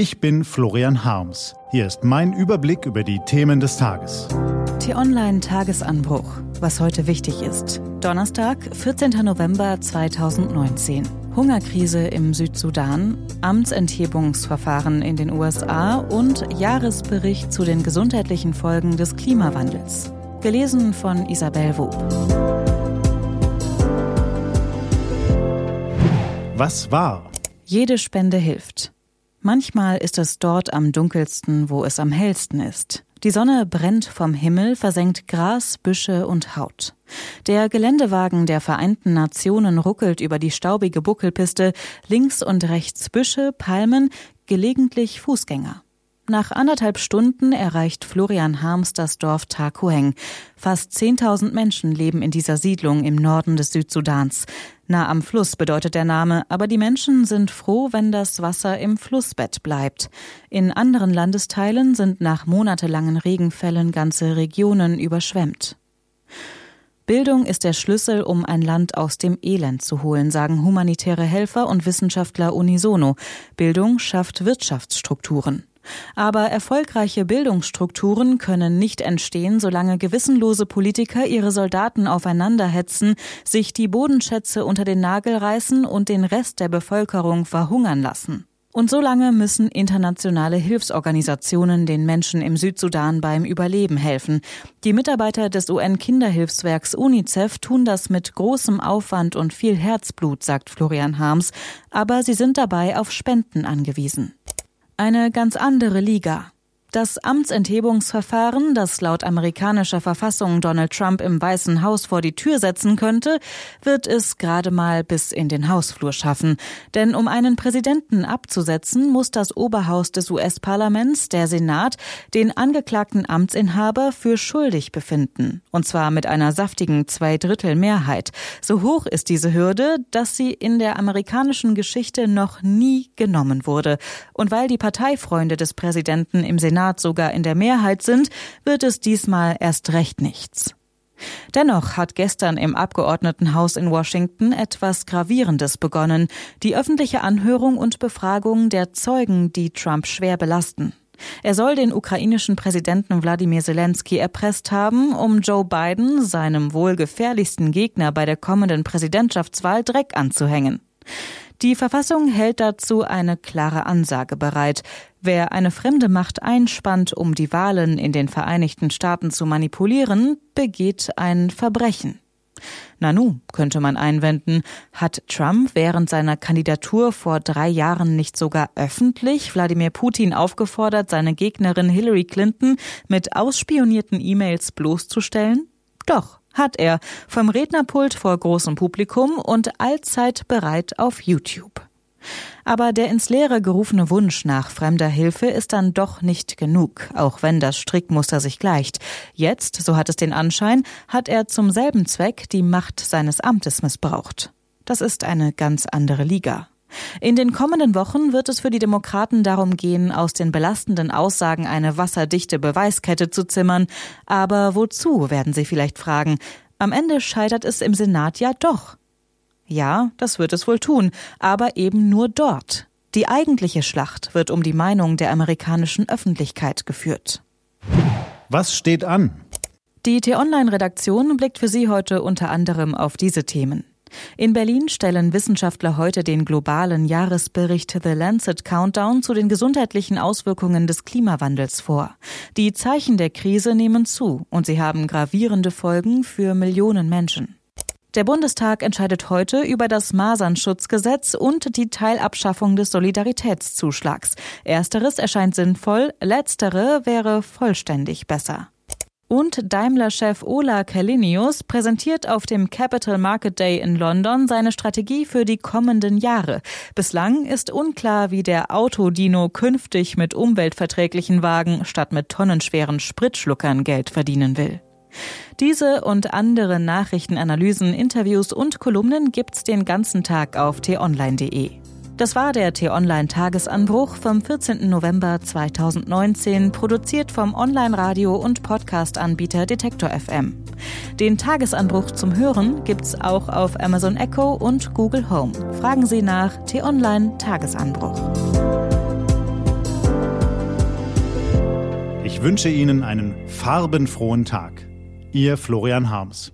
Ich bin Florian Harms. Hier ist mein Überblick über die Themen des Tages. T-Online Tagesanbruch. Was heute wichtig ist. Donnerstag, 14. November 2019. Hungerkrise im Südsudan, Amtsenthebungsverfahren in den USA und Jahresbericht zu den gesundheitlichen Folgen des Klimawandels. Gelesen von Isabel Wob. Was war? Jede Spende hilft. Manchmal ist es dort am dunkelsten, wo es am hellsten ist. Die Sonne brennt vom Himmel, versenkt Gras, Büsche und Haut. Der Geländewagen der Vereinten Nationen ruckelt über die staubige Buckelpiste, links und rechts Büsche, Palmen, gelegentlich Fußgänger. Nach anderthalb Stunden erreicht Florian Harms das Dorf Takuheng. Fast 10.000 Menschen leben in dieser Siedlung im Norden des Südsudans. Nah am Fluss bedeutet der Name, aber die Menschen sind froh, wenn das Wasser im Flussbett bleibt. In anderen Landesteilen sind nach monatelangen Regenfällen ganze Regionen überschwemmt. Bildung ist der Schlüssel, um ein Land aus dem Elend zu holen, sagen humanitäre Helfer und Wissenschaftler unisono. Bildung schafft Wirtschaftsstrukturen. Aber erfolgreiche Bildungsstrukturen können nicht entstehen, solange gewissenlose Politiker ihre Soldaten aufeinander hetzen, sich die Bodenschätze unter den Nagel reißen und den Rest der Bevölkerung verhungern lassen. Und solange müssen internationale Hilfsorganisationen den Menschen im Südsudan beim Überleben helfen. Die Mitarbeiter des UN-Kinderhilfswerks UNICEF tun das mit großem Aufwand und viel Herzblut, sagt Florian Harms, aber sie sind dabei auf Spenden angewiesen. Eine ganz andere Liga. Das Amtsenthebungsverfahren, das laut amerikanischer Verfassung Donald Trump im Weißen Haus vor die Tür setzen könnte, wird es gerade mal bis in den Hausflur schaffen. Denn um einen Präsidenten abzusetzen, muss das Oberhaus des US-Parlaments, der Senat, den angeklagten Amtsinhaber für schuldig befinden. Und zwar mit einer saftigen Zweidrittelmehrheit. So hoch ist diese Hürde, dass sie in der amerikanischen Geschichte noch nie genommen wurde. Und weil die Parteifreunde des Präsidenten im Senat Senat sogar in der Mehrheit sind, wird es diesmal erst recht nichts. Dennoch hat gestern im Abgeordnetenhaus in Washington etwas Gravierendes begonnen, die öffentliche Anhörung und Befragung der Zeugen, die Trump schwer belasten. Er soll den ukrainischen Präsidenten Wladimir Zelensky erpresst haben, um Joe Biden, seinem wohl gefährlichsten Gegner bei der kommenden Präsidentschaftswahl, Dreck anzuhängen. Die Verfassung hält dazu eine klare Ansage bereit. Wer eine fremde Macht einspannt, um die Wahlen in den Vereinigten Staaten zu manipulieren, begeht ein Verbrechen. Nanu, könnte man einwenden, hat Trump während seiner Kandidatur vor drei Jahren nicht sogar öffentlich Wladimir Putin aufgefordert, seine Gegnerin Hillary Clinton mit ausspionierten E-Mails bloßzustellen? Doch hat er vom Rednerpult vor großem Publikum und allzeit bereit auf YouTube. Aber der ins Leere gerufene Wunsch nach fremder Hilfe ist dann doch nicht genug, auch wenn das Strickmuster sich gleicht. Jetzt, so hat es den Anschein, hat er zum selben Zweck die Macht seines Amtes missbraucht. Das ist eine ganz andere Liga. In den kommenden Wochen wird es für die Demokraten darum gehen, aus den belastenden Aussagen eine wasserdichte Beweiskette zu zimmern. Aber wozu, werden Sie vielleicht fragen. Am Ende scheitert es im Senat ja doch. Ja, das wird es wohl tun, aber eben nur dort. Die eigentliche Schlacht wird um die Meinung der amerikanischen Öffentlichkeit geführt. Was steht an? Die T-Online-Redaktion blickt für Sie heute unter anderem auf diese Themen. In Berlin stellen Wissenschaftler heute den globalen Jahresbericht The Lancet Countdown zu den gesundheitlichen Auswirkungen des Klimawandels vor. Die Zeichen der Krise nehmen zu und sie haben gravierende Folgen für Millionen Menschen. Der Bundestag entscheidet heute über das Masernschutzgesetz und die Teilabschaffung des Solidaritätszuschlags. Ersteres erscheint sinnvoll, letztere wäre vollständig besser. Und Daimler-Chef Ola Kalinius präsentiert auf dem Capital Market Day in London seine Strategie für die kommenden Jahre. Bislang ist unklar, wie der Autodino künftig mit umweltverträglichen Wagen statt mit tonnenschweren Spritschluckern Geld verdienen will. Diese und andere Nachrichtenanalysen, Interviews und Kolumnen gibt's den ganzen Tag auf t-online.de. Das war der T-Online-Tagesanbruch vom 14. November 2019, produziert vom Online-Radio- und Podcast-Anbieter Detektor FM. Den Tagesanbruch zum Hören gibt's auch auf Amazon Echo und Google Home. Fragen Sie nach T-Online-Tagesanbruch. Ich wünsche Ihnen einen farbenfrohen Tag. Ihr Florian Harms.